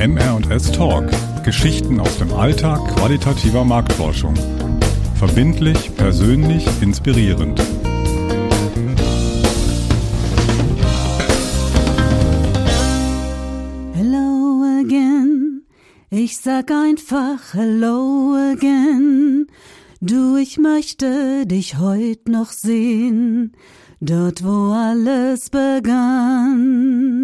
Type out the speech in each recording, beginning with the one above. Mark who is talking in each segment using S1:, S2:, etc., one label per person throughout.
S1: MR&S Talk. Geschichten aus dem Alltag qualitativer Marktforschung. Verbindlich, persönlich, inspirierend.
S2: Hello again. Ich sag einfach Hello again. Du, ich möchte dich heut noch sehen. Dort, wo alles begann.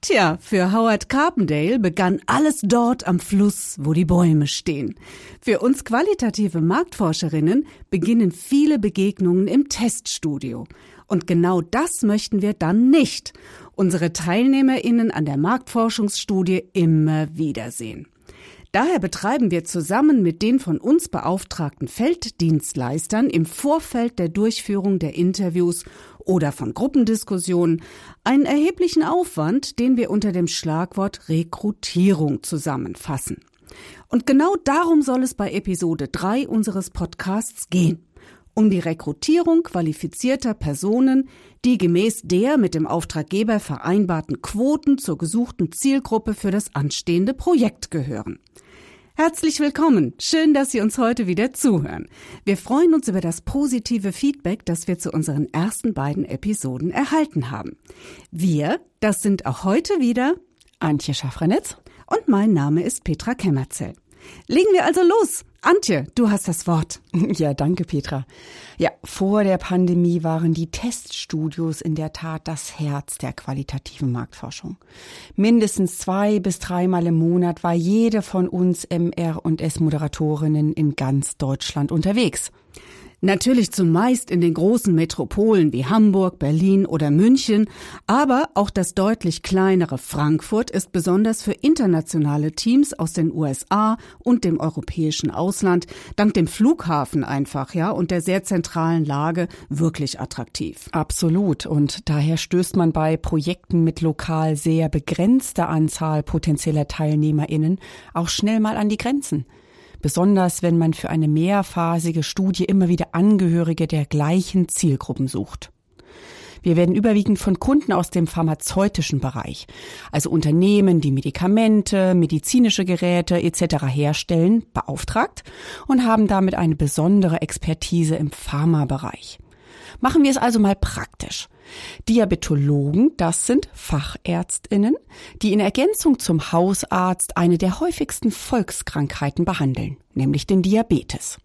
S2: Tja, für Howard Carpendale begann alles dort am Fluss, wo die Bäume stehen. Für uns qualitative Marktforscherinnen beginnen viele Begegnungen im Teststudio. Und genau das möchten wir dann nicht. Unsere TeilnehmerInnen an der Marktforschungsstudie immer wiedersehen. Daher betreiben wir zusammen mit den von uns beauftragten Felddienstleistern im Vorfeld der Durchführung der Interviews oder von Gruppendiskussionen einen erheblichen Aufwand, den wir unter dem Schlagwort Rekrutierung zusammenfassen. Und genau darum soll es bei Episode 3 unseres Podcasts gehen. Um die Rekrutierung qualifizierter Personen, die gemäß der mit dem Auftraggeber vereinbarten Quoten zur gesuchten Zielgruppe für das anstehende Projekt gehören. Herzlich willkommen. Schön, dass Sie uns heute wieder zuhören. Wir freuen uns über das positive Feedback, das wir zu unseren ersten beiden Episoden erhalten haben. Wir, das sind auch heute wieder
S3: Antje Schaffranitz
S2: und mein Name ist Petra Kämmerzell. Legen wir also los. Antje, du hast das Wort.
S3: Ja, danke, Petra. Ja, vor der Pandemie waren die Teststudios in der Tat das Herz der qualitativen Marktforschung. Mindestens zwei bis dreimal im Monat war jede von uns MR und S Moderatorinnen in ganz Deutschland unterwegs.
S2: Natürlich zumeist in den großen Metropolen wie Hamburg, Berlin oder München, aber auch das deutlich kleinere Frankfurt ist besonders für internationale Teams aus den USA und dem europäischen Ausland dank dem Flughafen einfach, ja, und der sehr zentralen Lage wirklich attraktiv.
S3: Absolut. Und daher stößt man bei Projekten mit lokal sehr begrenzter Anzahl potenzieller TeilnehmerInnen auch schnell mal an die Grenzen besonders wenn man für eine mehrphasige Studie immer wieder Angehörige der gleichen Zielgruppen sucht. Wir werden überwiegend von Kunden aus dem pharmazeutischen Bereich, also Unternehmen, die Medikamente, medizinische Geräte etc. herstellen, beauftragt und haben damit eine besondere Expertise im Pharmabereich. Machen wir es also mal praktisch. Diabetologen, das sind Fachärztinnen, die in Ergänzung zum Hausarzt eine der häufigsten Volkskrankheiten behandeln, nämlich den Diabetes.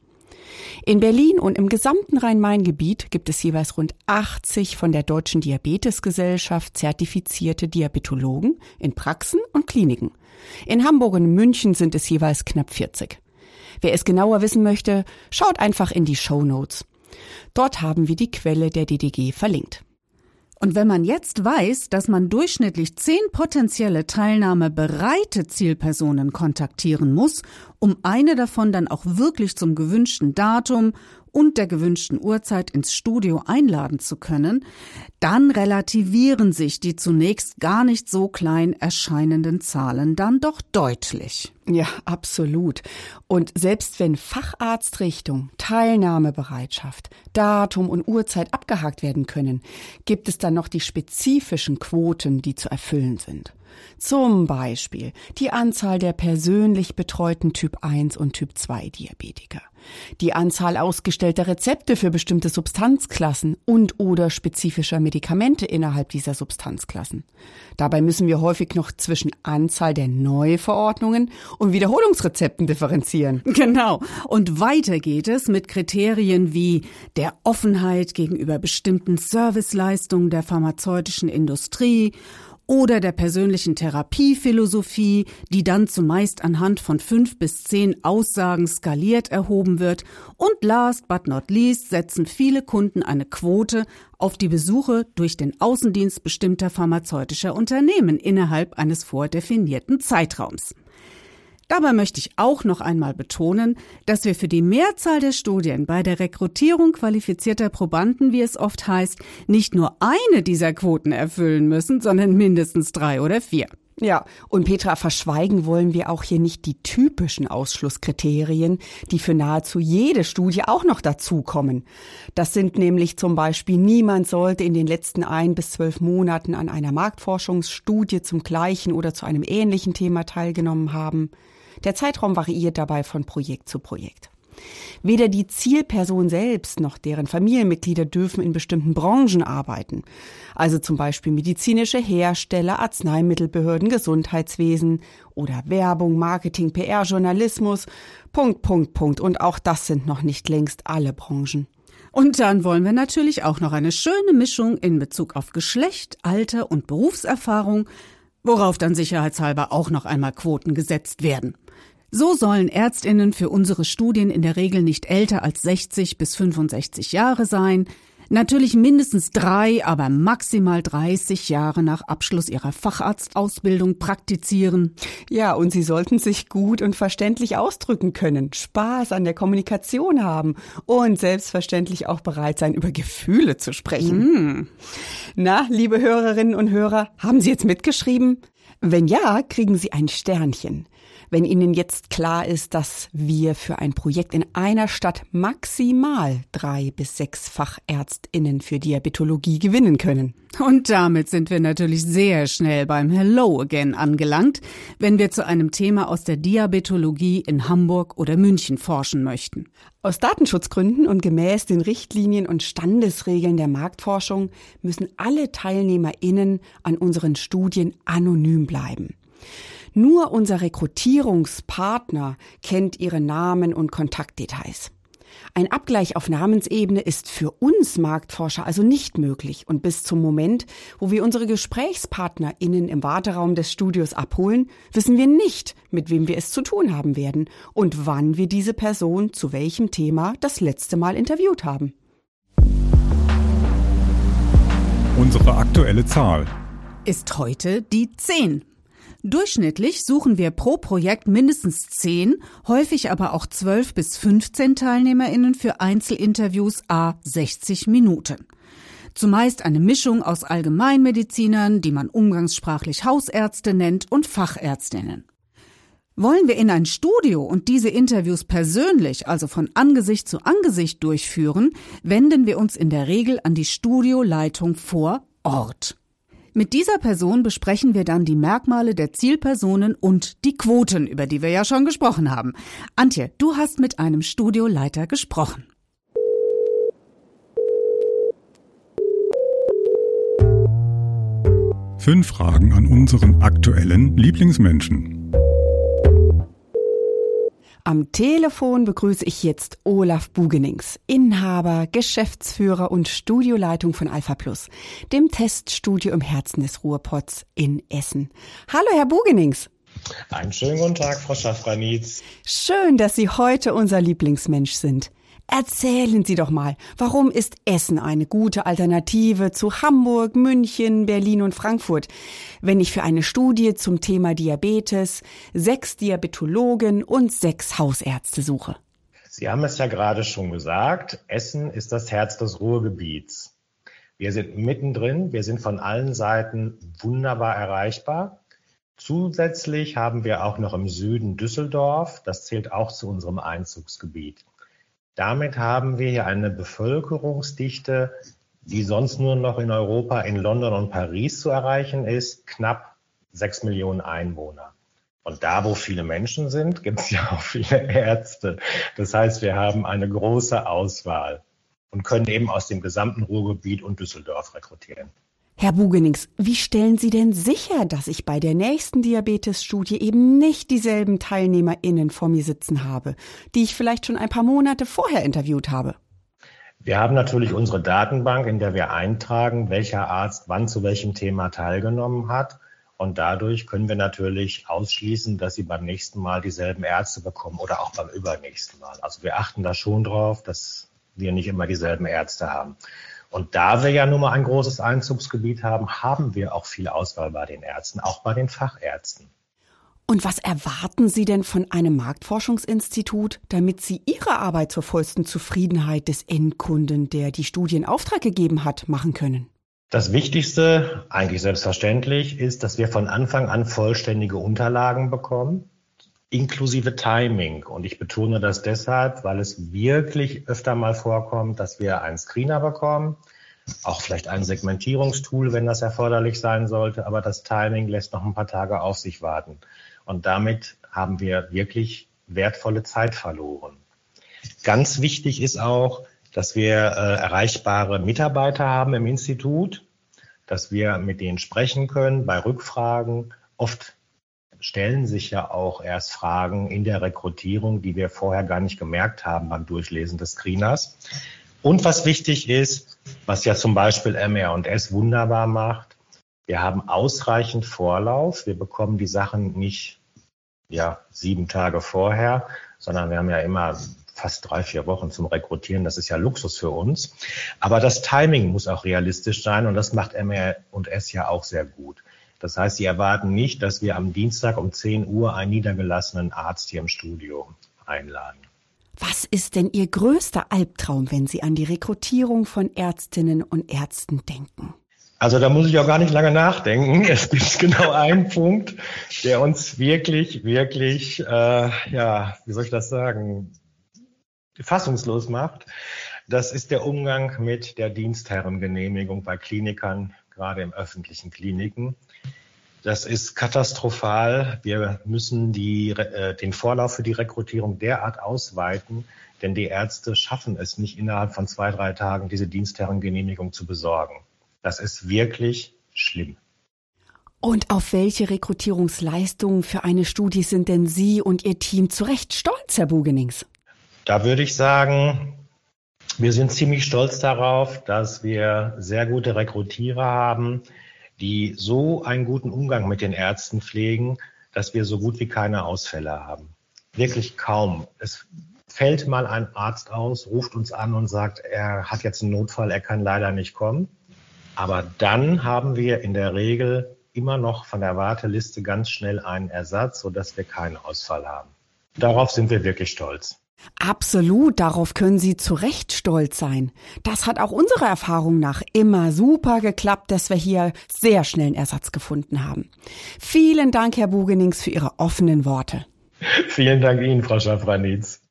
S3: In Berlin und im gesamten Rhein-Main-Gebiet gibt es jeweils rund 80 von der Deutschen Diabetesgesellschaft zertifizierte Diabetologen in Praxen und Kliniken. In Hamburg und München sind es jeweils knapp 40. Wer es genauer wissen möchte, schaut einfach in die Show Notes. Dort haben wir die Quelle der DDG verlinkt.
S2: Und wenn man jetzt weiß, dass man durchschnittlich zehn potenzielle teilnahmebereite Zielpersonen kontaktieren muss, um eine davon dann auch wirklich zum gewünschten Datum und der gewünschten Uhrzeit ins Studio einladen zu können, dann relativieren sich die zunächst gar nicht so klein erscheinenden Zahlen dann doch deutlich.
S3: Ja, absolut. Und selbst wenn Facharztrichtung, Teilnahmebereitschaft, Datum und Uhrzeit abgehakt werden können, gibt es dann noch die spezifischen Quoten, die zu erfüllen sind. Zum Beispiel die Anzahl der persönlich betreuten Typ 1 und Typ 2 Diabetiker, die Anzahl ausgestellter Rezepte für bestimmte Substanzklassen und oder spezifischer Medikamente innerhalb dieser Substanzklassen. Dabei müssen wir häufig noch zwischen Anzahl der Neuverordnungen und Wiederholungsrezepten differenzieren.
S2: Genau. Und weiter geht es mit Kriterien wie der Offenheit gegenüber bestimmten Serviceleistungen der pharmazeutischen Industrie oder der persönlichen Therapiephilosophie, die dann zumeist anhand von fünf bis zehn Aussagen skaliert erhoben wird. Und last but not least setzen viele Kunden eine Quote auf die Besuche durch den Außendienst bestimmter pharmazeutischer Unternehmen innerhalb eines vordefinierten Zeitraums. Dabei möchte ich auch noch einmal betonen, dass wir für die Mehrzahl der Studien bei der Rekrutierung qualifizierter Probanden, wie es oft heißt, nicht nur eine dieser Quoten erfüllen müssen, sondern mindestens drei oder vier.
S3: Ja, und Petra, verschweigen wollen wir auch hier nicht die typischen Ausschlusskriterien, die für nahezu jede Studie auch noch dazukommen. Das sind nämlich zum Beispiel, niemand sollte in den letzten ein bis zwölf Monaten an einer Marktforschungsstudie zum gleichen oder zu einem ähnlichen Thema teilgenommen haben. Der Zeitraum variiert dabei von Projekt zu Projekt. Weder die Zielperson selbst noch deren Familienmitglieder dürfen in bestimmten Branchen arbeiten. Also zum Beispiel medizinische Hersteller, Arzneimittelbehörden, Gesundheitswesen oder Werbung, Marketing, PR, Journalismus. Punkt, Punkt, Punkt. Und auch das sind noch nicht längst alle Branchen.
S2: Und dann wollen wir natürlich auch noch eine schöne Mischung in Bezug auf Geschlecht, Alter und Berufserfahrung, worauf dann sicherheitshalber auch noch einmal Quoten gesetzt werden. So sollen Ärztinnen für unsere Studien in der Regel nicht älter als 60 bis 65 Jahre sein, natürlich mindestens drei, aber maximal 30 Jahre nach Abschluss ihrer Facharztausbildung praktizieren.
S3: Ja, und sie sollten sich gut und verständlich ausdrücken können, Spaß an der Kommunikation haben und selbstverständlich auch bereit sein, über Gefühle zu sprechen. Mm. Na, liebe Hörerinnen und Hörer, haben Sie jetzt mitgeschrieben? Wenn ja, kriegen Sie ein Sternchen. Wenn Ihnen jetzt klar ist, dass wir für ein Projekt in einer Stadt maximal drei bis sechs Fachärztinnen für Diabetologie gewinnen können.
S2: Und damit sind wir natürlich sehr schnell beim Hello Again angelangt, wenn wir zu einem Thema aus der Diabetologie in Hamburg oder München forschen möchten.
S3: Aus Datenschutzgründen und gemäß den Richtlinien und Standesregeln der Marktforschung müssen alle TeilnehmerInnen an unseren Studien anonym bleiben. Nur unser Rekrutierungspartner kennt ihre Namen und Kontaktdetails. Ein Abgleich auf Namensebene ist für uns Marktforscher also nicht möglich und bis zum Moment, wo wir unsere GesprächspartnerInnen im Warteraum des Studios abholen, wissen wir nicht, mit wem wir es zu tun haben werden und wann wir diese Person zu welchem Thema das letzte Mal interviewt haben.
S1: Unsere aktuelle Zahl
S2: ist heute die 10. Durchschnittlich suchen wir pro Projekt mindestens 10, häufig aber auch 12 bis 15 TeilnehmerInnen für Einzelinterviews a 60 Minuten. Zumeist eine Mischung aus Allgemeinmedizinern, die man umgangssprachlich Hausärzte nennt, und Fachärztinnen. Wollen wir in ein Studio und diese Interviews persönlich, also von Angesicht zu Angesicht durchführen, wenden wir uns in der Regel an die Studioleitung vor Ort. Mit dieser Person besprechen wir dann die Merkmale der Zielpersonen und die Quoten, über die wir ja schon gesprochen haben. Antje, du hast mit einem Studioleiter gesprochen.
S1: Fünf Fragen an unseren aktuellen Lieblingsmenschen.
S3: Am Telefon begrüße ich jetzt Olaf Bugenings, Inhaber, Geschäftsführer und Studioleitung von Alpha Plus, dem Teststudio im Herzen des Ruhrpots in Essen. Hallo, Herr Bugenings.
S4: Einen schönen guten Tag, Frau Schaffranitz.
S3: Schön, dass Sie heute unser Lieblingsmensch sind. Erzählen Sie doch mal, warum ist Essen eine gute Alternative zu Hamburg, München, Berlin und Frankfurt, wenn ich für eine Studie zum Thema Diabetes sechs Diabetologen und sechs Hausärzte suche?
S4: Sie haben es ja gerade schon gesagt, Essen ist das Herz des Ruhrgebiets. Wir sind mittendrin, wir sind von allen Seiten wunderbar erreichbar. Zusätzlich haben wir auch noch im Süden Düsseldorf, das zählt auch zu unserem Einzugsgebiet. Damit haben wir hier eine Bevölkerungsdichte, die sonst nur noch in Europa, in London und Paris zu erreichen ist, knapp sechs Millionen Einwohner. Und da, wo viele Menschen sind, gibt es ja auch viele Ärzte. Das heißt, wir haben eine große Auswahl und können eben aus dem gesamten Ruhrgebiet und Düsseldorf rekrutieren.
S3: Herr Bugenings, wie stellen Sie denn sicher, dass ich bei der nächsten Diabetes-Studie eben nicht dieselben TeilnehmerInnen vor mir sitzen habe, die ich vielleicht schon ein paar Monate vorher interviewt habe?
S4: Wir haben natürlich unsere Datenbank, in der wir eintragen, welcher Arzt wann zu welchem Thema teilgenommen hat. Und dadurch können wir natürlich ausschließen, dass Sie beim nächsten Mal dieselben Ärzte bekommen oder auch beim übernächsten Mal. Also wir achten da schon drauf, dass wir nicht immer dieselben Ärzte haben. Und da wir ja nun mal ein großes Einzugsgebiet haben, haben wir auch viel Auswahl bei den Ärzten, auch bei den Fachärzten.
S3: Und was erwarten Sie denn von einem Marktforschungsinstitut, damit Sie Ihre Arbeit zur vollsten Zufriedenheit des Endkunden, der die Studie in Auftrag gegeben hat, machen können?
S4: Das Wichtigste, eigentlich selbstverständlich, ist, dass wir von Anfang an vollständige Unterlagen bekommen, inklusive Timing. Und ich betone das deshalb, weil es wirklich öfter mal vorkommt, dass wir einen Screener bekommen, auch vielleicht ein Segmentierungstool, wenn das erforderlich sein sollte, aber das Timing lässt noch ein paar Tage auf sich warten. Und damit haben wir wirklich wertvolle Zeit verloren. Ganz wichtig ist auch, dass wir äh, erreichbare Mitarbeiter haben im Institut, dass wir mit denen sprechen können bei Rückfragen. Oft stellen sich ja auch erst Fragen in der Rekrutierung, die wir vorher gar nicht gemerkt haben beim Durchlesen des Screeners. Und was wichtig ist, was ja zum Beispiel MR&S wunderbar macht, wir haben ausreichend Vorlauf. Wir bekommen die Sachen nicht ja, sieben Tage vorher, sondern wir haben ja immer fast drei, vier Wochen zum Rekrutieren. Das ist ja Luxus für uns. Aber das Timing muss auch realistisch sein und das macht MR und S ja auch sehr gut. Das heißt, sie erwarten nicht, dass wir am Dienstag um 10 Uhr einen niedergelassenen Arzt hier im Studio einladen.
S3: Was ist denn Ihr größter Albtraum, wenn Sie an die Rekrutierung von Ärztinnen und Ärzten denken?
S4: Also da muss ich auch gar nicht lange nachdenken. Es gibt genau einen Punkt, der uns wirklich, wirklich, äh, ja, wie soll ich das sagen, fassungslos macht, das ist der Umgang mit der Dienstherrengenehmigung bei Klinikern, gerade im öffentlichen Kliniken. Das ist katastrophal. Wir müssen die, äh, den Vorlauf für die Rekrutierung derart ausweiten, denn die Ärzte schaffen es nicht innerhalb von zwei, drei Tagen, diese Dienstherrengenehmigung zu besorgen. Das ist wirklich schlimm.
S3: Und auf welche Rekrutierungsleistungen für eine Studie sind denn Sie und Ihr Team zu Recht stolz, Herr Bugenings?
S4: Da würde ich sagen, wir sind ziemlich stolz darauf, dass wir sehr gute Rekrutierer haben, die so einen guten Umgang mit den Ärzten pflegen, dass wir so gut wie keine Ausfälle haben. Wirklich kaum. Es fällt mal ein Arzt aus, ruft uns an und sagt, er hat jetzt einen Notfall, er kann leider nicht kommen. Aber dann haben wir in der Regel immer noch von der Warteliste ganz schnell einen Ersatz, sodass wir keinen Ausfall haben. Darauf sind wir wirklich stolz.
S3: Absolut, darauf können Sie zu Recht stolz sein. Das hat auch unserer Erfahrung nach immer super geklappt, dass wir hier sehr schnell einen Ersatz gefunden haben. Vielen Dank, Herr Bugenings, für Ihre offenen Worte.
S4: Vielen Dank Ihnen, Frau Schafranitz.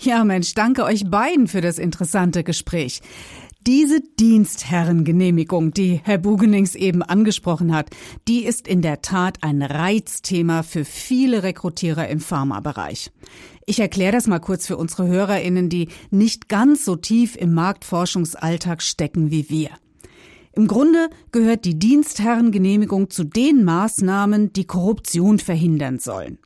S2: Ja, Mensch, danke euch beiden für das interessante Gespräch. Diese Dienstherrengenehmigung, die Herr Bugenings eben angesprochen hat, die ist in der Tat ein Reizthema für viele Rekrutierer im Pharmabereich. Ich erkläre das mal kurz für unsere Hörerinnen, die nicht ganz so tief im Marktforschungsalltag stecken wie wir. Im Grunde gehört die Dienstherrengenehmigung zu den Maßnahmen, die Korruption verhindern sollen.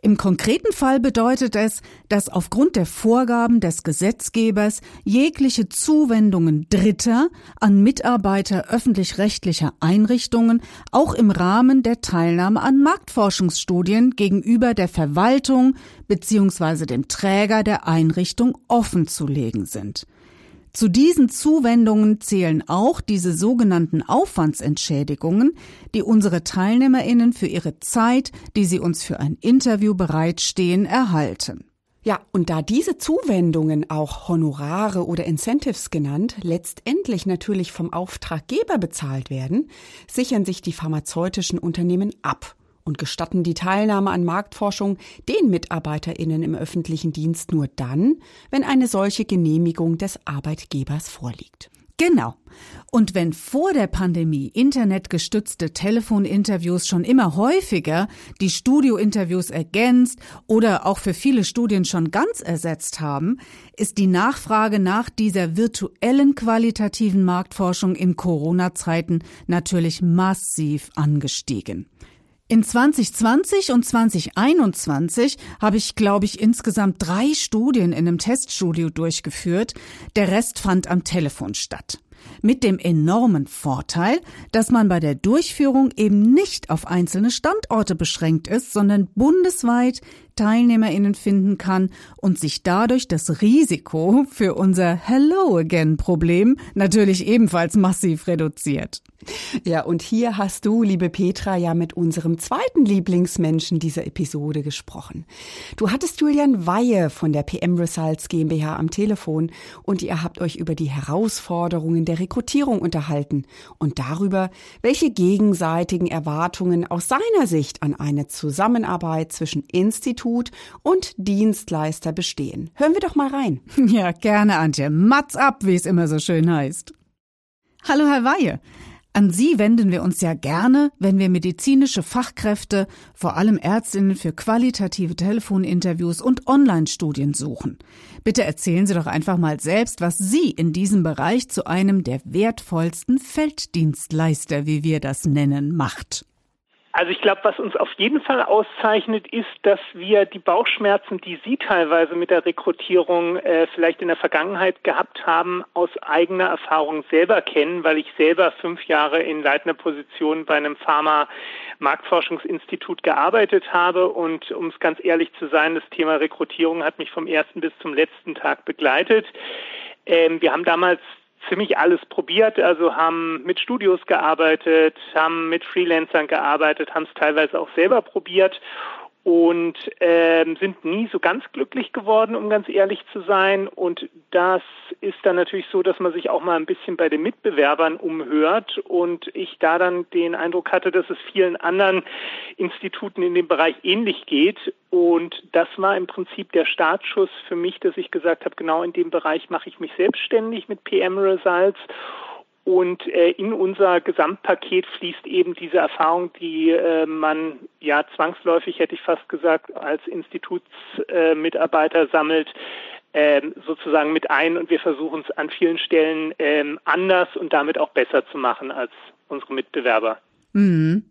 S2: Im konkreten Fall bedeutet es, dass aufgrund der Vorgaben des Gesetzgebers jegliche Zuwendungen Dritter an Mitarbeiter öffentlich-rechtlicher Einrichtungen auch im Rahmen der Teilnahme an Marktforschungsstudien gegenüber der Verwaltung bzw. dem Träger der Einrichtung offenzulegen sind. Zu diesen Zuwendungen zählen auch diese sogenannten Aufwandsentschädigungen, die unsere Teilnehmerinnen für ihre Zeit, die sie uns für ein Interview bereitstehen, erhalten.
S3: Ja, und da diese Zuwendungen, auch Honorare oder Incentives genannt, letztendlich natürlich vom Auftraggeber bezahlt werden, sichern sich die pharmazeutischen Unternehmen ab und gestatten die Teilnahme an Marktforschung den Mitarbeiterinnen im öffentlichen Dienst nur dann, wenn eine solche Genehmigung des Arbeitgebers vorliegt.
S2: Genau. Und wenn vor der Pandemie internetgestützte Telefoninterviews schon immer häufiger die Studiointerviews ergänzt oder auch für viele Studien schon ganz ersetzt haben, ist die Nachfrage nach dieser virtuellen qualitativen Marktforschung in Corona-Zeiten natürlich massiv angestiegen. In 2020 und 2021 habe ich, glaube ich, insgesamt drei Studien in einem Teststudio durchgeführt. Der Rest fand am Telefon statt. Mit dem enormen Vorteil, dass man bei der Durchführung eben nicht auf einzelne Standorte beschränkt ist, sondern bundesweit TeilnehmerInnen finden kann und sich dadurch das Risiko für unser Hello Again Problem natürlich ebenfalls massiv reduziert.
S3: Ja, und hier hast du, liebe Petra, ja mit unserem zweiten Lieblingsmenschen dieser Episode gesprochen. Du hattest Julian Weihe von der PM Results GmbH am Telefon und ihr habt euch über die Herausforderungen der Rekrutierung unterhalten und darüber, welche gegenseitigen Erwartungen aus seiner Sicht an eine Zusammenarbeit zwischen Institut und Dienstleister bestehen. Hören wir doch mal rein.
S2: Ja, gerne, Antje. Mats ab, wie es immer so schön heißt. Hallo, Herr Weihe. An Sie wenden wir uns ja gerne, wenn wir medizinische Fachkräfte, vor allem Ärztinnen für qualitative Telefoninterviews und Online-Studien suchen. Bitte erzählen Sie doch einfach mal selbst, was Sie in diesem Bereich zu einem der wertvollsten Felddienstleister, wie wir das nennen, macht.
S5: Also ich glaube, was uns auf jeden Fall auszeichnet, ist, dass wir die Bauchschmerzen, die Sie teilweise mit der Rekrutierung äh, vielleicht in der Vergangenheit gehabt haben, aus eigener Erfahrung selber kennen, weil ich selber fünf Jahre in leitender Position bei einem Pharma-Marktforschungsinstitut gearbeitet habe. Und um es ganz ehrlich zu sein, das Thema Rekrutierung hat mich vom ersten bis zum letzten Tag begleitet. Ähm, wir haben damals ziemlich alles probiert, also haben mit Studios gearbeitet, haben mit Freelancern gearbeitet, haben es teilweise auch selber probiert und ähm, sind nie so ganz glücklich geworden, um ganz ehrlich zu sein. Und das ist dann natürlich so, dass man sich auch mal ein bisschen bei den Mitbewerbern umhört und ich da dann den Eindruck hatte, dass es vielen anderen Instituten in dem Bereich ähnlich geht. Und das war im Prinzip der Startschuss für mich, dass ich gesagt habe, genau in dem Bereich mache ich mich selbstständig mit PM Results und äh, in unser Gesamtpaket fließt eben diese Erfahrung, die äh, man ja zwangsläufig, hätte ich fast gesagt, als Institutsmitarbeiter äh, sammelt, ähm, sozusagen mit ein. Und wir versuchen es an vielen Stellen ähm, anders und damit auch besser zu machen als unsere Mitbewerber.
S2: Mhm.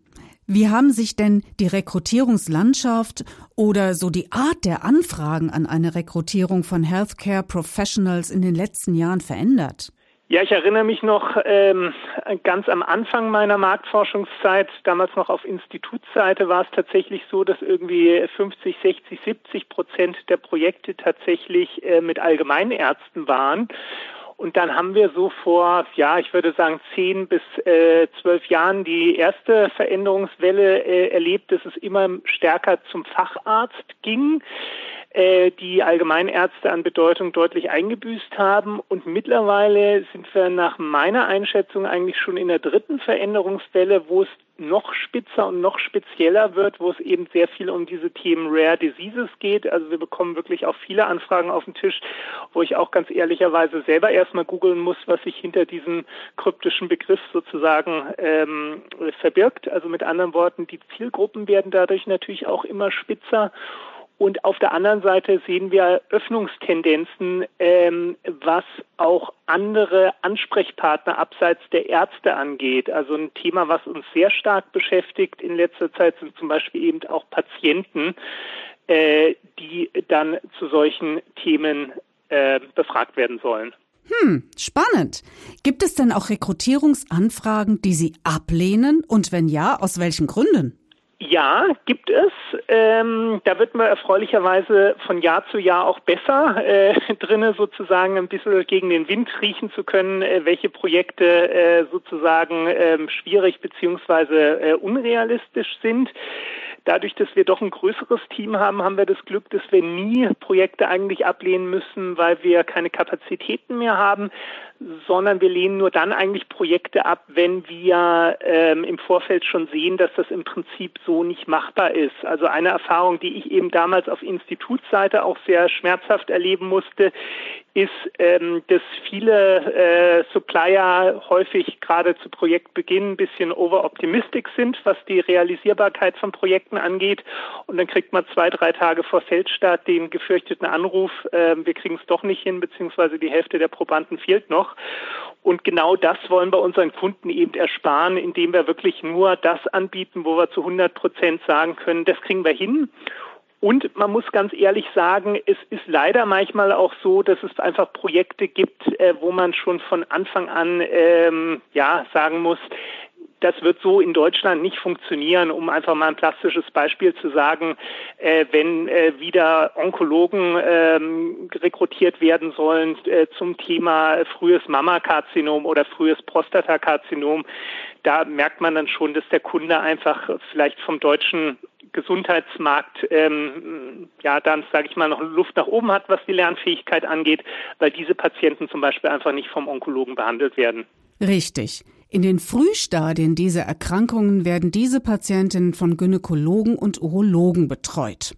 S2: Wie haben sich denn die Rekrutierungslandschaft oder so die Art der Anfragen an eine Rekrutierung von Healthcare Professionals in den letzten Jahren verändert?
S5: Ja, ich erinnere mich noch ähm, ganz am Anfang meiner Marktforschungszeit, damals noch auf Institutsseite, war es tatsächlich so, dass irgendwie 50, 60, 70 Prozent der Projekte tatsächlich äh, mit Allgemeinärzten waren. Und dann haben wir so vor, ja, ich würde sagen, zehn bis äh, zwölf Jahren die erste Veränderungswelle äh, erlebt, dass es immer stärker zum Facharzt ging. Äh, die Allgemeinärzte an Bedeutung deutlich eingebüßt haben. Und mittlerweile sind wir nach meiner Einschätzung eigentlich schon in der dritten Veränderungswelle, wo es noch spitzer und noch spezieller wird, wo es eben sehr viel um diese Themen Rare Diseases geht. Also wir bekommen wirklich auch viele Anfragen auf den Tisch, wo ich auch ganz ehrlicherweise selber erstmal googeln muss, was sich hinter diesem kryptischen Begriff sozusagen ähm, verbirgt. Also mit anderen Worten, die Zielgruppen werden dadurch natürlich auch immer spitzer. Und auf der anderen Seite sehen wir Öffnungstendenzen, ähm, was auch andere Ansprechpartner abseits der Ärzte angeht. Also ein Thema, was uns sehr stark beschäftigt in letzter Zeit, sind zum Beispiel eben auch Patienten, äh, die dann zu solchen Themen äh, befragt werden sollen.
S2: Hm, spannend. Gibt es denn auch Rekrutierungsanfragen, die Sie ablehnen? Und wenn ja, aus welchen Gründen?
S5: Ja, gibt es. Ähm, da wird man erfreulicherweise von Jahr zu Jahr auch besser äh, drinne, sozusagen ein bisschen gegen den Wind riechen zu können, äh, welche Projekte äh, sozusagen äh, schwierig beziehungsweise äh, unrealistisch sind. Dadurch, dass wir doch ein größeres Team haben, haben wir das Glück, dass wir nie Projekte eigentlich ablehnen müssen, weil wir keine Kapazitäten mehr haben, sondern wir lehnen nur dann eigentlich Projekte ab, wenn wir ähm, im Vorfeld schon sehen, dass das im Prinzip so nicht machbar ist. Also eine Erfahrung, die ich eben damals auf Institutsseite auch sehr schmerzhaft erleben musste, ist, ähm, dass viele äh, Supplier häufig gerade zu Projektbeginn ein bisschen overoptimistic sind, was die Realisierbarkeit von Projekten angeht. Und dann kriegt man zwei, drei Tage vor Feldstart den gefürchteten Anruf, äh, wir kriegen es doch nicht hin, beziehungsweise die Hälfte der Probanden fehlt noch. Und genau das wollen wir unseren Kunden eben ersparen, indem wir wirklich nur das anbieten, wo wir zu 100 Prozent sagen können, das kriegen wir hin. Und man muss ganz ehrlich sagen, es ist leider manchmal auch so, dass es einfach Projekte gibt, äh, wo man schon von Anfang an ähm, ja sagen muss, das wird so in Deutschland nicht funktionieren, um einfach mal ein plastisches Beispiel zu sagen, äh, wenn äh, wieder Onkologen ähm, rekrutiert werden sollen äh, zum Thema frühes Mammakarzinom oder frühes Prostatakarzinom, da merkt man dann schon, dass der Kunde einfach vielleicht vom deutschen Gesundheitsmarkt ähm, ja dann, sage ich mal, noch Luft nach oben hat, was die Lernfähigkeit angeht, weil diese Patienten zum Beispiel einfach nicht vom Onkologen behandelt werden.
S2: Richtig. In den Frühstadien dieser Erkrankungen werden diese Patientinnen von Gynäkologen und Urologen betreut.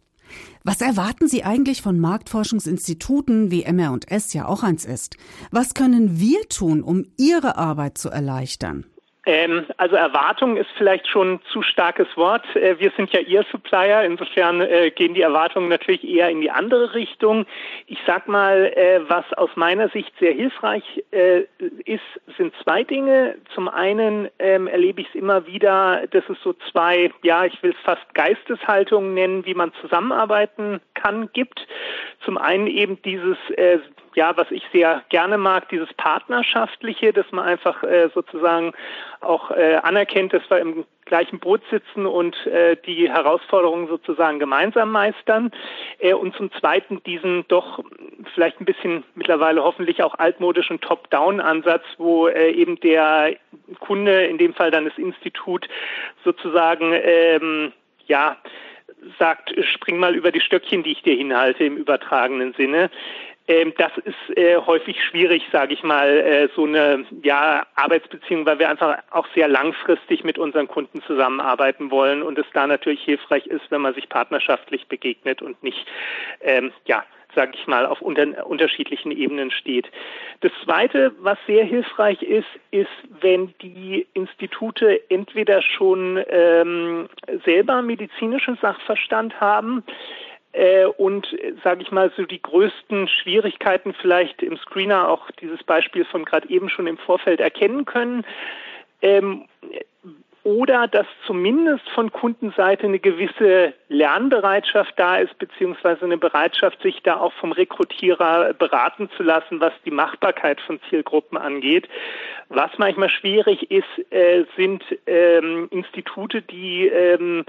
S2: Was erwarten Sie eigentlich von Marktforschungsinstituten, wie MR&S ja auch eins ist? Was können wir tun, um Ihre Arbeit zu erleichtern?
S5: Ähm, also Erwartung ist vielleicht schon ein zu starkes Wort. Äh, wir sind ja Ihr Supplier, insofern äh, gehen die Erwartungen natürlich eher in die andere Richtung. Ich sag mal, äh, was aus meiner Sicht sehr hilfreich äh, ist, sind zwei Dinge. Zum einen ähm, erlebe ich es immer wieder, dass es so zwei, ja, ich will es fast Geisteshaltungen nennen, wie man zusammenarbeiten kann, gibt. Zum einen eben dieses äh, ja, was ich sehr gerne mag, dieses Partnerschaftliche, dass man einfach äh, sozusagen auch äh, anerkennt, dass wir im gleichen Boot sitzen und äh, die Herausforderungen sozusagen gemeinsam meistern. Äh, und zum Zweiten diesen doch vielleicht ein bisschen mittlerweile hoffentlich auch altmodischen Top-Down-Ansatz, wo äh, eben der Kunde, in dem Fall dann das Institut, sozusagen ähm, ja sagt, spring mal über die Stöckchen, die ich dir hinhalte im übertragenen Sinne. Ähm, das ist äh, häufig schwierig, sage ich mal, äh, so eine ja, Arbeitsbeziehung, weil wir einfach auch sehr langfristig mit unseren Kunden zusammenarbeiten wollen und es da natürlich hilfreich ist, wenn man sich partnerschaftlich begegnet und nicht ähm, ja sage ich mal, auf unter, unterschiedlichen Ebenen steht. Das Zweite, was sehr hilfreich ist, ist, wenn die Institute entweder schon ähm, selber medizinischen Sachverstand haben, äh, und, sage ich mal, so die größten Schwierigkeiten vielleicht im Screener auch dieses Beispiel von gerade eben schon im Vorfeld erkennen können. Ähm, oder dass zumindest von Kundenseite eine gewisse Lernbereitschaft da ist, beziehungsweise eine Bereitschaft, sich da auch vom Rekrutierer beraten zu lassen, was die Machbarkeit von Zielgruppen angeht. Was manchmal schwierig ist, äh, sind ähm, Institute, die ähm,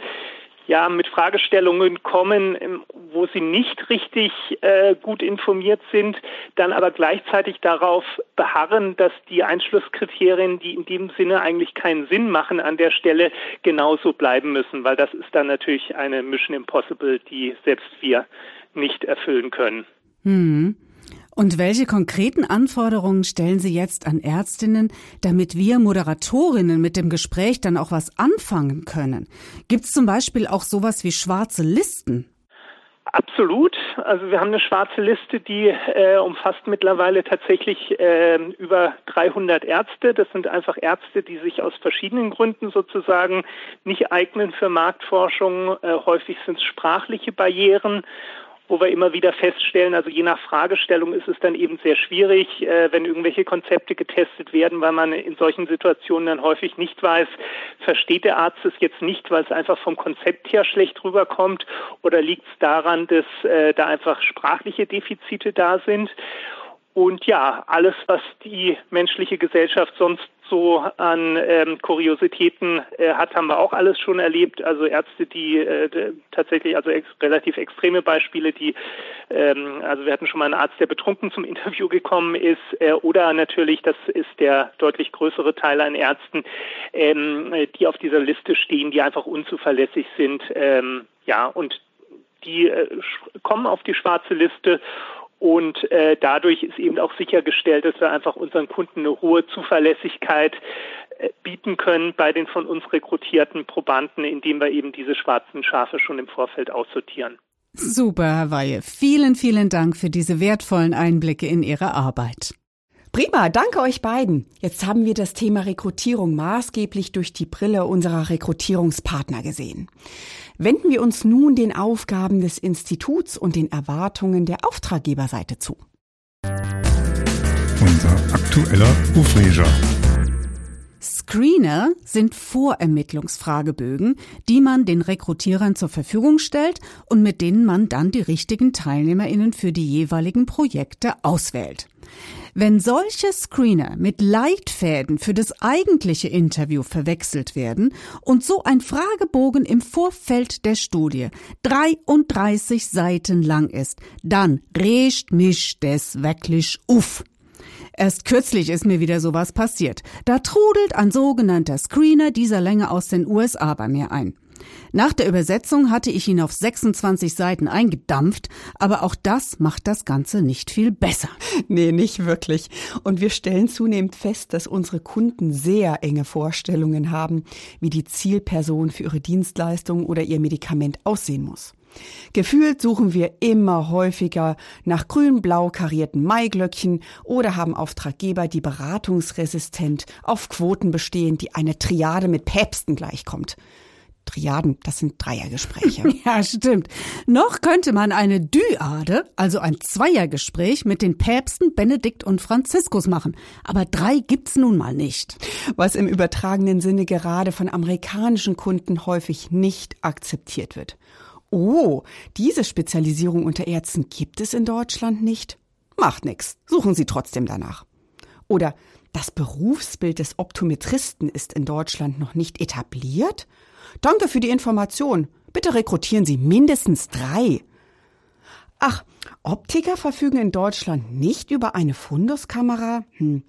S5: ja mit Fragestellungen kommen, ähm, wo sie nicht richtig äh, gut informiert sind, dann aber gleichzeitig darauf beharren, dass die Einschlusskriterien, die in dem Sinne eigentlich keinen Sinn machen, an der Stelle genauso bleiben müssen, weil das ist dann natürlich eine Mission Impossible, die selbst wir nicht erfüllen können.
S2: Hm. Und welche konkreten Anforderungen stellen Sie jetzt an Ärztinnen, damit wir Moderatorinnen mit dem Gespräch dann auch was anfangen können? Gibt es zum Beispiel auch sowas wie schwarze Listen?
S5: Absolut. Also wir haben eine schwarze Liste, die äh, umfasst mittlerweile tatsächlich äh, über 300 Ärzte. Das sind einfach Ärzte, die sich aus verschiedenen Gründen sozusagen nicht eignen für Marktforschung. Äh, häufig sind es sprachliche Barrieren wo wir immer wieder feststellen, also je nach Fragestellung ist es dann eben sehr schwierig, äh, wenn irgendwelche Konzepte getestet werden, weil man in solchen Situationen dann häufig nicht weiß, versteht der Arzt es jetzt nicht, weil es einfach vom Konzept her schlecht rüberkommt oder liegt es daran, dass äh, da einfach sprachliche Defizite da sind. Und ja, alles, was die menschliche Gesellschaft sonst so an ähm, Kuriositäten äh, hat, haben wir auch alles schon erlebt. Also Ärzte, die äh, tatsächlich, also ex relativ extreme Beispiele, die, ähm, also wir hatten schon mal einen Arzt, der betrunken zum Interview gekommen ist, äh, oder natürlich, das ist der deutlich größere Teil an Ärzten, ähm, die auf dieser Liste stehen, die einfach unzuverlässig sind. Ähm, ja, und die äh, kommen auf die schwarze Liste und äh, dadurch ist eben auch sichergestellt, dass wir einfach unseren Kunden eine hohe Zuverlässigkeit äh, bieten können bei den von uns rekrutierten Probanden, indem wir eben diese schwarzen Schafe schon im Vorfeld aussortieren.
S2: Super, Herr Weihe. Vielen, vielen Dank für diese wertvollen Einblicke in Ihre Arbeit.
S3: Prima, danke euch beiden. Jetzt haben wir das Thema Rekrutierung maßgeblich durch die Brille unserer Rekrutierungspartner gesehen. Wenden wir uns nun den Aufgaben des Instituts und den Erwartungen der Auftraggeberseite zu.
S1: Unser aktueller Ufreger.
S2: Screener sind Vorermittlungsfragebögen, die man den Rekrutierern zur Verfügung stellt und mit denen man dann die richtigen Teilnehmerinnen für die jeweiligen Projekte auswählt. Wenn solche Screener mit Leitfäden für das eigentliche Interview verwechselt werden und so ein Fragebogen im Vorfeld der Studie 33 Seiten lang ist, dann recht mich des wirklich uff. Erst kürzlich ist mir wieder sowas passiert. Da trudelt ein sogenannter Screener dieser Länge aus den USA bei mir ein. Nach der Übersetzung hatte ich ihn auf 26 Seiten eingedampft, aber auch das macht das Ganze nicht viel besser.
S3: Nee, nicht wirklich. Und wir stellen zunehmend fest, dass unsere Kunden sehr enge Vorstellungen haben, wie die Zielperson für ihre Dienstleistung oder ihr Medikament aussehen muss. Gefühlt suchen wir immer häufiger nach grün-blau karierten Maiglöckchen oder haben Auftraggeber, die beratungsresistent auf Quoten bestehen, die eine Triade mit Päpsten gleichkommt. Triaden, das sind Dreiergespräche.
S2: ja, stimmt. Noch könnte man eine Dyade, also ein Zweiergespräch mit den Päpsten Benedikt und Franziskus machen. Aber drei gibt's nun mal nicht.
S3: Was im übertragenen Sinne gerade von amerikanischen Kunden häufig nicht akzeptiert wird. Oh, diese Spezialisierung unter Ärzten gibt es in Deutschland nicht? Macht nix. Suchen Sie trotzdem danach. Oder das Berufsbild des Optometristen ist in Deutschland noch nicht etabliert? Danke für die Information. Bitte rekrutieren Sie mindestens drei. Ach, Optiker verfügen in Deutschland nicht über eine Funduskamera? Hm.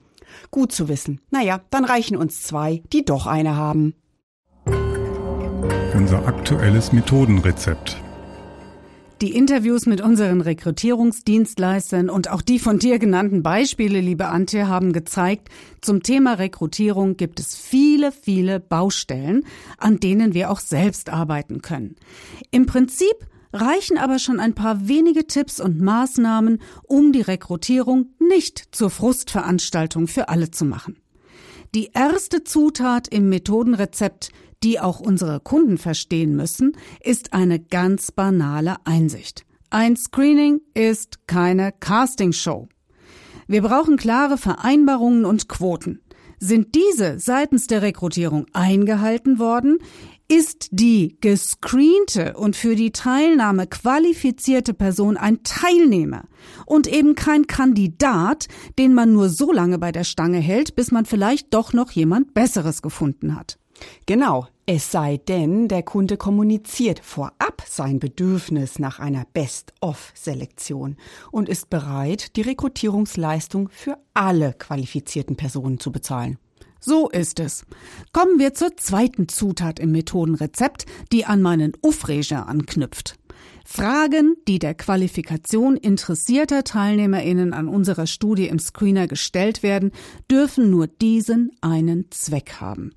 S3: Gut zu wissen. Naja, dann reichen uns zwei, die doch eine haben.
S1: Unser aktuelles Methodenrezept.
S2: Die Interviews mit unseren Rekrutierungsdienstleistern und auch die von dir genannten Beispiele, liebe Antje, haben gezeigt, zum Thema Rekrutierung gibt es viele, viele Baustellen, an denen wir auch selbst arbeiten können. Im Prinzip reichen aber schon ein paar wenige Tipps und Maßnahmen, um die Rekrutierung nicht zur Frustveranstaltung für alle zu machen. Die erste Zutat im Methodenrezept die auch unsere Kunden verstehen müssen, ist eine ganz banale Einsicht. Ein Screening ist keine Castingshow. Wir brauchen klare Vereinbarungen und Quoten. Sind diese seitens der Rekrutierung eingehalten worden, ist die gescreente und für die Teilnahme qualifizierte Person ein Teilnehmer und eben kein Kandidat, den man nur so lange bei der Stange hält, bis man vielleicht doch noch jemand Besseres gefunden hat.
S3: Genau, es sei denn, der Kunde kommuniziert vorab sein Bedürfnis nach einer Best-of-Selektion und ist bereit, die Rekrutierungsleistung für alle qualifizierten Personen zu bezahlen.
S2: So ist es. Kommen wir zur zweiten Zutat im Methodenrezept, die an meinen Ufreger anknüpft. Fragen, die der Qualifikation interessierter TeilnehmerInnen an unserer Studie im Screener gestellt werden, dürfen nur diesen einen Zweck haben.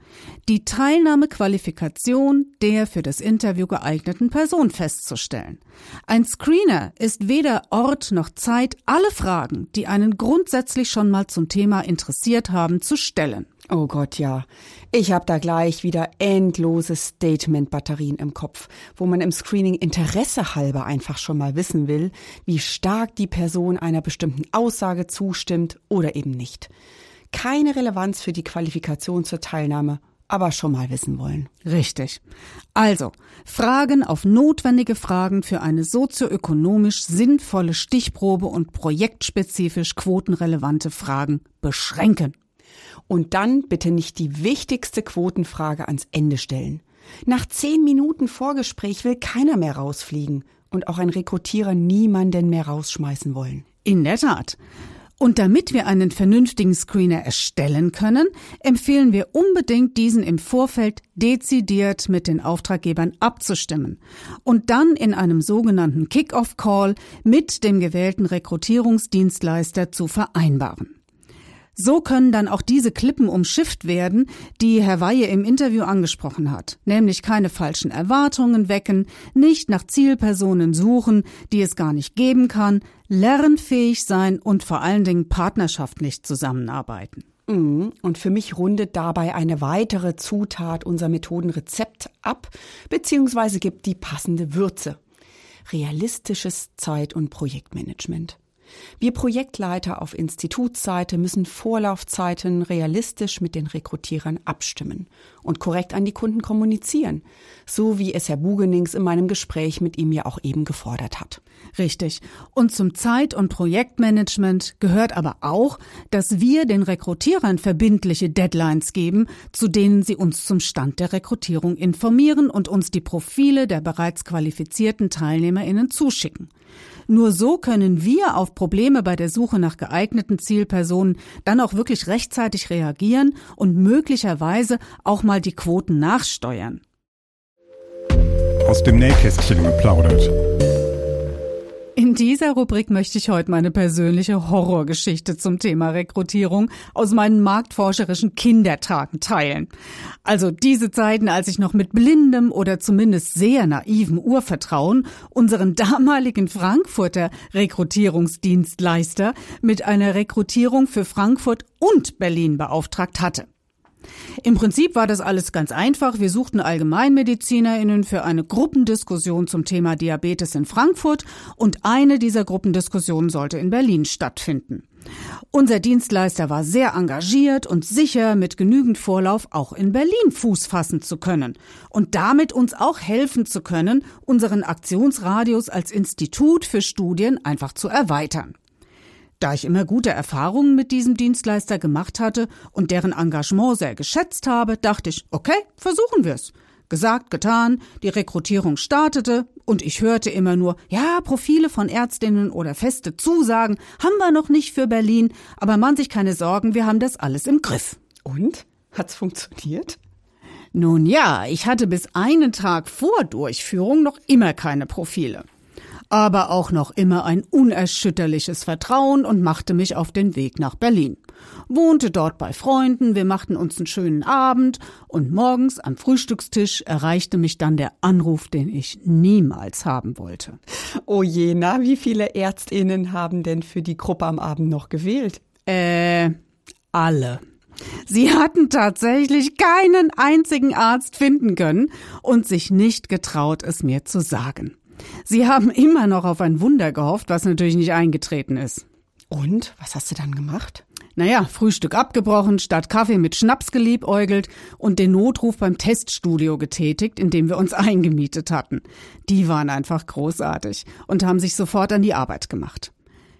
S2: Die Teilnahmequalifikation der für das Interview geeigneten Person festzustellen. Ein Screener ist weder Ort noch Zeit, alle Fragen, die einen grundsätzlich schon mal zum Thema interessiert haben, zu stellen.
S3: Oh Gott, ja. Ich habe da gleich wieder endlose Statement-Batterien im Kopf, wo man im Screening Interesse halber einfach schon mal wissen will, wie stark die Person einer bestimmten Aussage zustimmt oder eben nicht. Keine Relevanz für die Qualifikation zur Teilnahme, aber schon mal wissen wollen.
S2: Richtig. Also, Fragen auf notwendige Fragen für eine sozioökonomisch sinnvolle Stichprobe und projektspezifisch quotenrelevante Fragen beschränken.
S3: Und dann bitte nicht die wichtigste Quotenfrage ans Ende stellen. Nach zehn Minuten Vorgespräch will keiner mehr rausfliegen und auch ein Rekrutierer niemanden mehr rausschmeißen wollen.
S2: In der Tat. Und damit wir einen vernünftigen Screener erstellen können, empfehlen wir unbedingt, diesen im Vorfeld dezidiert mit den Auftraggebern abzustimmen und dann in einem sogenannten Kick-off-Call mit dem gewählten Rekrutierungsdienstleister zu vereinbaren. So können dann auch diese Klippen umschifft werden, die Herr Weihe im Interview angesprochen hat, nämlich keine falschen Erwartungen wecken, nicht nach Zielpersonen suchen, die es gar nicht geben kann, lernfähig sein und vor allen Dingen partnerschaftlich zusammenarbeiten.
S3: Mhm. Und für mich rundet dabei eine weitere Zutat unser Methodenrezept ab, beziehungsweise gibt die passende Würze. Realistisches Zeit- und Projektmanagement. Wir Projektleiter auf Institutsseite müssen Vorlaufzeiten realistisch mit den Rekrutierern abstimmen und korrekt an die Kunden kommunizieren, so wie es Herr Bugenings in meinem Gespräch mit ihm ja auch eben gefordert hat.
S2: Richtig. Und zum Zeit- und Projektmanagement gehört aber auch, dass wir den Rekrutierern verbindliche Deadlines geben, zu denen sie uns zum Stand der Rekrutierung informieren und uns die Profile der bereits qualifizierten Teilnehmerinnen zuschicken. Nur so können wir auf Probleme bei der Suche nach geeigneten Zielpersonen dann auch wirklich rechtzeitig reagieren und möglicherweise auch mal die Quoten nachsteuern.
S1: Aus dem Nähkästchen geplaudert.
S2: In dieser Rubrik möchte ich heute meine persönliche Horrorgeschichte zum Thema Rekrutierung aus meinen marktforscherischen Kindertagen teilen. Also diese Zeiten, als ich noch mit blindem oder zumindest sehr naiven Urvertrauen unseren damaligen Frankfurter Rekrutierungsdienstleister mit einer Rekrutierung für Frankfurt und Berlin beauftragt hatte. Im Prinzip war das alles ganz einfach. Wir suchten AllgemeinmedizinerInnen für eine Gruppendiskussion zum Thema Diabetes in Frankfurt und eine dieser Gruppendiskussionen sollte in Berlin stattfinden. Unser Dienstleister war sehr engagiert und sicher, mit genügend Vorlauf auch in Berlin Fuß fassen zu können und damit uns auch helfen zu können, unseren Aktionsradius als Institut für Studien einfach zu erweitern. Da ich immer gute Erfahrungen mit diesem Dienstleister gemacht hatte und deren Engagement sehr geschätzt habe, dachte ich, okay, versuchen wir's. Gesagt, getan, die Rekrutierung startete und ich hörte immer nur, ja, Profile von Ärztinnen oder feste Zusagen haben wir noch nicht für Berlin, aber man sich keine Sorgen, wir haben das alles im Griff.
S3: Und? Hat's funktioniert?
S2: Nun ja, ich hatte bis einen Tag vor Durchführung noch immer keine Profile aber auch noch immer ein unerschütterliches Vertrauen und machte mich auf den Weg nach Berlin. Wohnte dort bei Freunden, wir machten uns einen schönen Abend und morgens am Frühstückstisch erreichte mich dann der Anruf, den ich niemals haben wollte.
S3: Oh je, na, wie viele Ärztinnen haben denn für die Gruppe am Abend noch gewählt?
S2: Äh, alle. Sie hatten tatsächlich keinen einzigen Arzt finden können und sich nicht getraut, es mir zu sagen. Sie haben immer noch auf ein Wunder gehofft, was natürlich nicht eingetreten ist.
S3: Und? Was hast du dann gemacht?
S2: Naja, Frühstück abgebrochen, statt Kaffee mit Schnaps geliebäugelt und den Notruf beim Teststudio getätigt, in dem wir uns eingemietet hatten. Die waren einfach großartig und haben sich sofort an die Arbeit gemacht.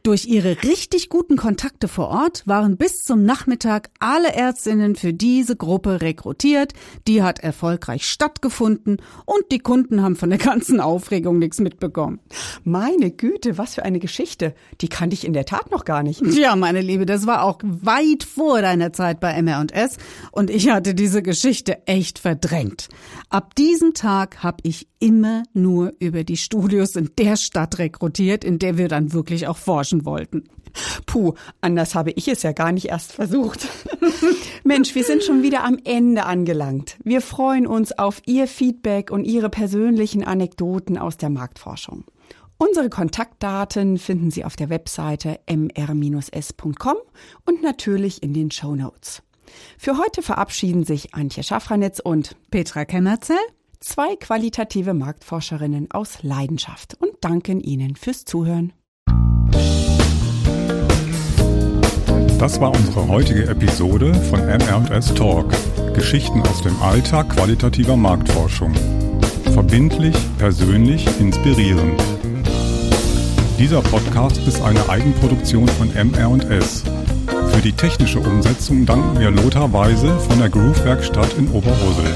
S2: Durch ihre richtig guten Kontakte vor Ort waren bis zum Nachmittag alle Ärztinnen für diese Gruppe rekrutiert. Die hat erfolgreich stattgefunden und die Kunden haben von der ganzen Aufregung nichts mitbekommen.
S3: Meine Güte, was für eine Geschichte. Die kannte ich in der Tat noch gar nicht.
S2: Ja, meine Liebe, das war auch weit vor deiner Zeit bei MR&S und ich hatte diese Geschichte echt verdrängt. Ab diesem Tag habe ich immer nur über die Studios in der Stadt rekrutiert, in der wir dann wirklich auch forschen quatschen wollten.
S3: Puh, anders habe ich es ja gar nicht erst versucht. Mensch, wir sind schon wieder am Ende angelangt. Wir freuen uns auf Ihr Feedback und Ihre persönlichen Anekdoten aus der Marktforschung. Unsere Kontaktdaten finden Sie auf der Webseite mr-s.com und natürlich in den Show Notes. Für heute verabschieden sich Antje Schaffranitz und
S2: Petra Kemmerzell,
S3: zwei qualitative Marktforscherinnen aus Leidenschaft und danken Ihnen fürs Zuhören.
S1: Das war unsere heutige Episode von MR&S Talk. Geschichten aus dem Alltag qualitativer Marktforschung. Verbindlich, persönlich, inspirierend. Dieser Podcast ist eine Eigenproduktion von MR&S. Für die technische Umsetzung danken wir Lothar Weise von der Groove Werkstatt in Oberursel.